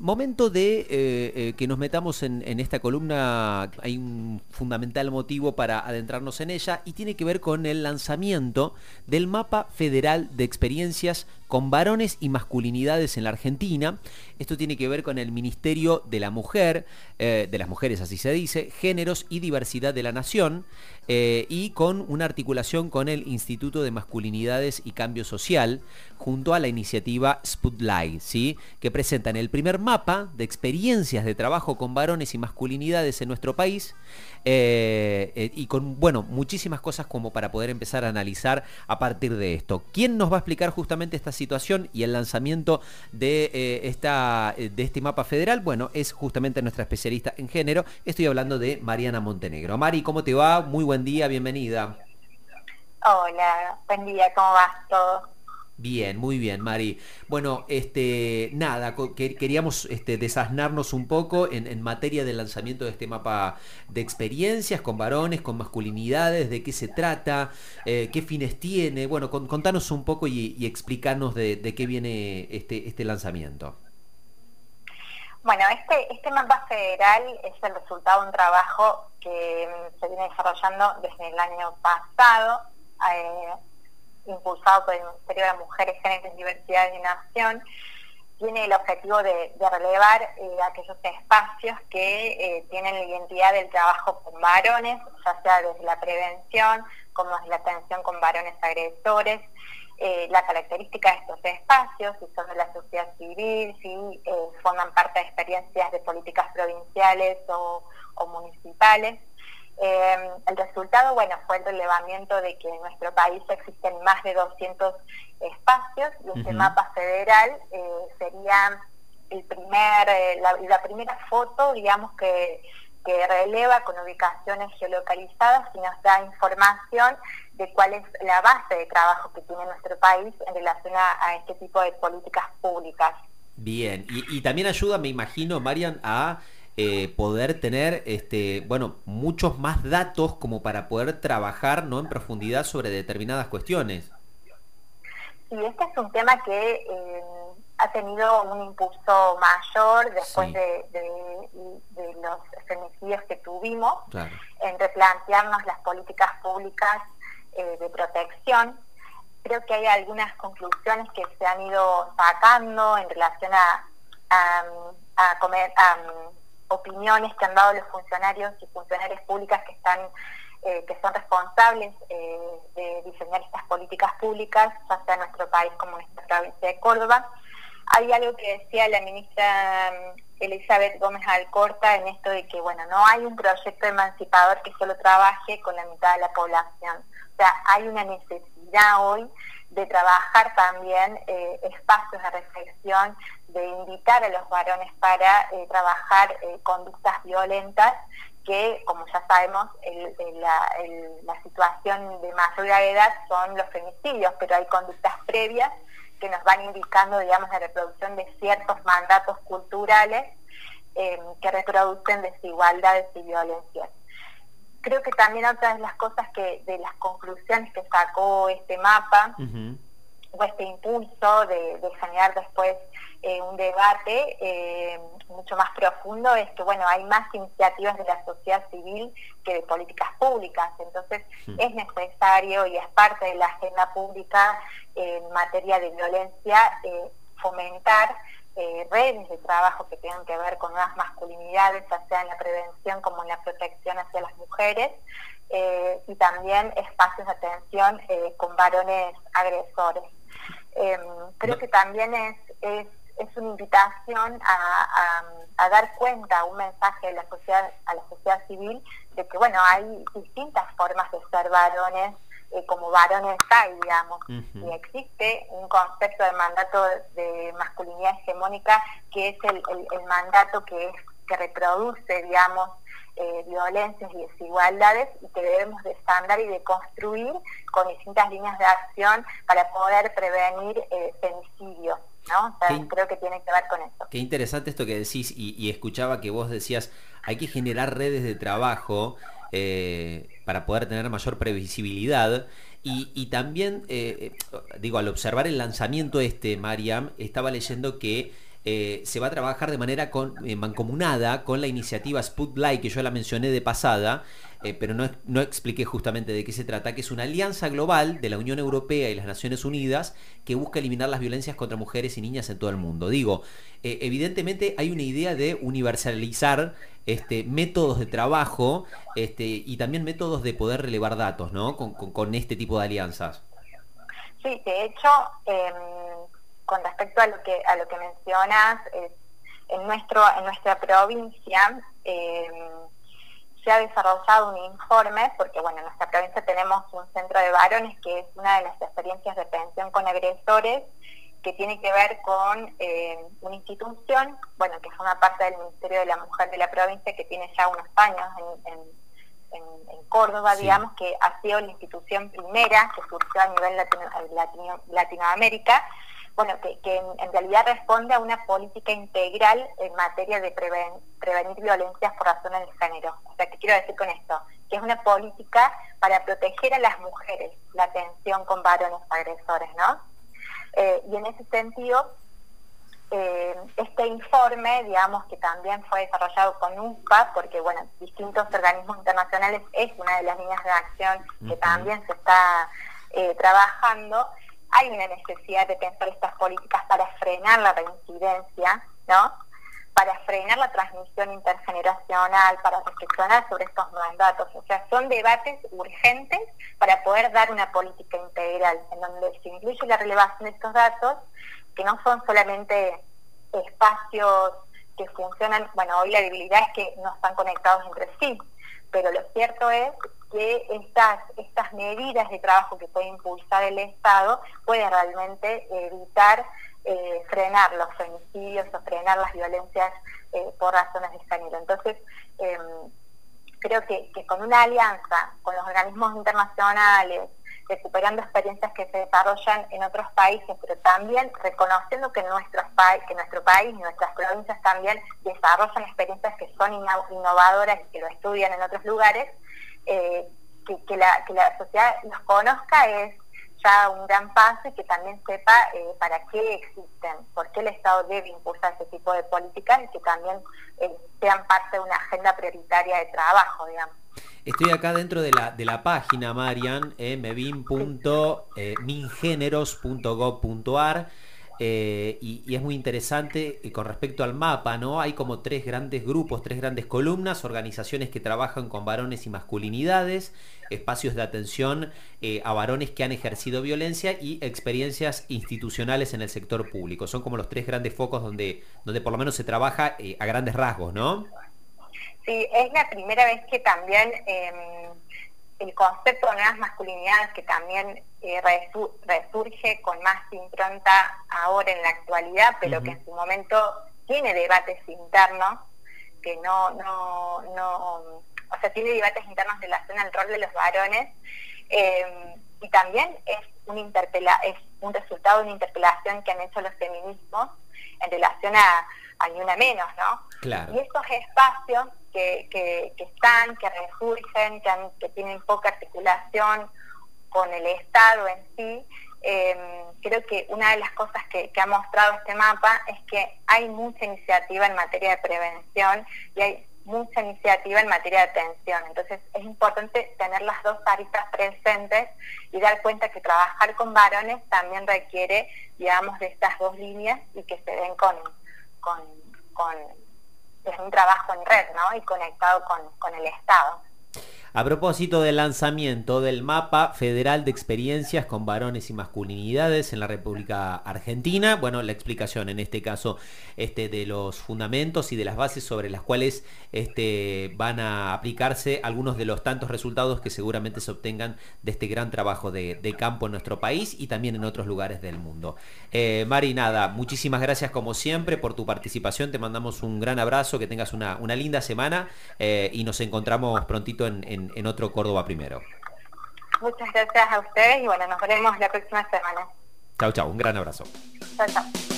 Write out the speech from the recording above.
Momento de eh, eh, que nos metamos en, esta columna, hay un fundamental motivo para adentrarnos en ella y tiene que ver con el lanzamiento del mapa federal de experiencias con varones y masculinidades en la Argentina. Esto tiene que ver con el Ministerio de la Mujer, eh, de las mujeres así se dice, géneros y diversidad de la nación y con una articulación con el Instituto de Masculinidades y Cambio Social junto a la iniciativa Spotlight, ¿sí? que presentan el primer mapa de experiencias de trabajo con varones y masculinidades en nuestro país eh, eh, y con, bueno, muchísimas cosas como para poder empezar a analizar a partir de esto. ¿Quién nos va a explicar justamente esta situación y el lanzamiento de, eh, esta, de este mapa federal? Bueno, es justamente nuestra especialista en género. Estoy hablando de Mariana Montenegro. Mari, ¿cómo te va? Muy buen día, bienvenida. Hola, buen día, ¿cómo va todo? Bien, muy bien, Mari. Bueno, este, nada, queríamos este, desasnarnos un poco en, materia del lanzamiento de este mapa de experiencias con varones, con masculinidades, de qué se trata, eh, qué fines tiene. Bueno, contanos un poco y, explicarnos de, qué viene este, este lanzamiento. Bueno, este, este mapa federal es el resultado de un trabajo que se viene desarrollando desde el año pasado. Eh, impulsado por el Ministerio de Mujeres, Géneros y Diversidad de Nación, tiene el objetivo de, relevar eh, aquellos espacios que eh, tienen la identidad del trabajo con varones, ya sea desde la prevención como desde la atención con varones agresores, eh, la característica de estos espacios, si son de la sociedad civil, si forman parte de experiencias de políticas provinciales o municipales. Em, el resultado, bueno, fue el relevamiento de que en nuestro país existen más de 200 espacios y este mapa federal eh, sería el primer, eh, la, primera foto, digamos, que, releva con ubicaciones geolocalizadas y nos da información de cuál es la base de trabajo que tiene nuestro país en relación a, este tipo de políticas públicas. Bien, y, y también ayuda, me imagino, Marian, a eh, poder tener, este, bueno, muchos más datos como para poder trabajar ¿no? en profundidad sobre determinadas cuestiones. Sí, este es un tema que eh, ha tenido un impulso mayor después de, los femicidios que tuvimos en replantearnos las políticas públicas eh, de protección. Creo que hay algunas conclusiones que se han ido sacando en relación a, a, a, comer, a opiniones que han dado los funcionarios y funcionarias públicas que están eh, que son responsables eh, de diseñar estas políticas públicas, ya sea en nuestro país como en nuestra provincia de Córdoba. Hay algo que decía la ministra mm, Elizabeth Gómez Alcorta en esto de que, bueno, no hay un proyecto emancipador que solo trabaje con la mitad de la población. O sea, hay una necesidad hoy de trabajar también eh, espacios de reflexión, de invitar a los varones para eh, trabajar eh, conductas violentas que, como ya sabemos, la, situación de mayor gravedad son los femicidios, pero hay conductas previas que nos van indicando, digamos, la reproducción de ciertos mandatos culturales que reproducen desigualdades y violencias. Creo que también otra de las cosas que, de las conclusiones que sacó este mapa, este impulso de, generar después eh, un debate eh, mucho más profundo, es que bueno, hay más iniciativas de la sociedad civil que de políticas públicas, entonces es necesario y es parte de la agenda pública en materia de violencia eh, fomentar eh, redes de trabajo que tengan que ver con nuevas masculinidades, ya sea en la prevención como en la protección hacia las mujeres, eh, y también espacios de atención eh, con varones agresores. Em, creo que también es, es, una invitación a, a, dar cuenta, un mensaje a la sociedad, a la sociedad civil, de que bueno, hay distintas formas de ser varones eh, como varones hay, digamos. Y existe un concepto de mandato de masculinidad hegemónica que es el, mandato que, que reproduce, digamos, eh, violencias y desigualdades y que debemos de estándar y de construir con distintas líneas de acción para poder prevenir eh, femicidios. ¿no? creo que tiene que ver con eso. Qué interesante esto que decís y, escuchaba que vos decías, hay que generar redes de trabajo eh, para poder tener mayor previsibilidad. Y, también, eh, eh, digo, al observar el lanzamiento este, Mariam, estaba leyendo que eh, se va a trabajar de manera con, mancomunada con la iniciativa Sputlight, que yo la mencioné de pasada, eh, pero no, no, expliqué justamente de qué se trata, que es una alianza global de la Unión Europea y las Naciones Unidas que busca eliminar las violencias contra mujeres y niñas en todo el mundo. Digo, eh, evidentemente hay una idea de universalizar este, métodos de trabajo este, y también métodos de poder relevar datos, ¿no? Con, este tipo de alianzas. Sí, de hecho, em, con respecto a lo que a lo que mencionas, en nuestro en nuestra provincia em, se ha desarrollado un informe, porque bueno, en nuestra provincia tenemos un centro de varones que es una de las experiencias de atención con agresores, que tiene que ver con eh, una institución, bueno, que forma parte del Ministerio de la Mujer de la provincia, que tiene ya unos años en, Córdoba, digamos, que ha sido la institución primera que surgió a nivel Latinoamérica, bueno, que, en, realidad responde a una política integral en materia de prevenir violencias por razones de género. O sea, ¿qué quiero decir con esto? Que es una política para proteger a las mujeres la atención con varones agresores, ¿no? Eh, y en ese sentido, eh, este informe, digamos que también fue desarrollado con UNPA, porque bueno, distintos organismos internacionales es una de las líneas de acción que también se está eh, trabajando, hay una necesidad de pensar estas políticas para frenar la reincidencia, ¿no? Para frenar la transmisión intergeneracional, para reflexionar sobre estos mandatos. O sea, son debates urgentes para poder dar una política integral, en donde se incluye la relevación de estos datos, que no son solamente espacios que funcionan, bueno, hoy la debilidad es que no están conectados entre sí, pero lo cierto es que estas, estas medidas de trabajo que puede impulsar el Estado pueden realmente evitar eh, frenar los femicidios o frenar las violencias eh, por razones de género. Entonces, em, creo que, con una alianza con los organismos internacionales, recuperando experiencias que se desarrollan en otros países, pero también reconociendo que, nuestros que nuestro país y nuestras provincias también desarrollan experiencias que son innovadoras y que lo estudian en otros lugares, eh, que, la, que la sociedad los conozca es ya un gran paso y que también sepa eh, para qué existen, por qué el Estado debe impulsar ese tipo de políticas y que también eh, sean parte de una agenda prioritaria de trabajo, digamos. Estoy acá dentro de la, de la página, Marian, eh. Eh, y, es muy interesante con respecto al mapa, ¿no? Hay como tres grandes grupos, tres grandes columnas, organizaciones que trabajan con varones y masculinidades, espacios de atención eh, a varones que han ejercido violencia y experiencias institucionales en el sector público. Son como los tres grandes focos donde, donde por lo menos se trabaja eh, a grandes rasgos, ¿no? Sí, es la primera vez que también em, el concepto de nuevas masculinidades que también eh, resurge con más impronta ahora en la actualidad, pero que en su momento tiene debates internos, que no, no, no, o sea, tiene debates internos en relación al rol de los varones, eh, y también es un, interpela es un resultado de una interpelación que han hecho los feminismos en relación a, Ni Una Menos, ¿no? Y estos espacios que, que, están, que resurgen, que, que tienen poca articulación con el Estado en sí, em, creo que una de las cosas que, ha mostrado este mapa es que hay mucha iniciativa en materia de prevención y hay mucha iniciativa en materia de atención. Entonces es importante tener las dos aristas presentes y dar cuenta que trabajar con varones también requiere, digamos, de estas dos líneas y que se den con, con, con es un trabajo en red, ¿no? Y conectado con, con el Estado. A propósito del lanzamiento del mapa federal de experiencias con varones y masculinidades en la República Argentina, bueno, la explicación en este caso este, de los fundamentos y de las bases sobre las cuales este, van a aplicarse algunos de los tantos resultados que seguramente se obtengan de este gran trabajo de, campo en nuestro país y también en otros lugares del mundo. Eh, Mari, nada, muchísimas gracias como siempre por tu participación, te mandamos un gran abrazo, que tengas una, linda semana eh, y nos encontramos prontito en en, otro Córdoba primero. Muchas gracias a ustedes y bueno, nos veremos la próxima semana. Chao, chao, un gran abrazo. Chao, chao.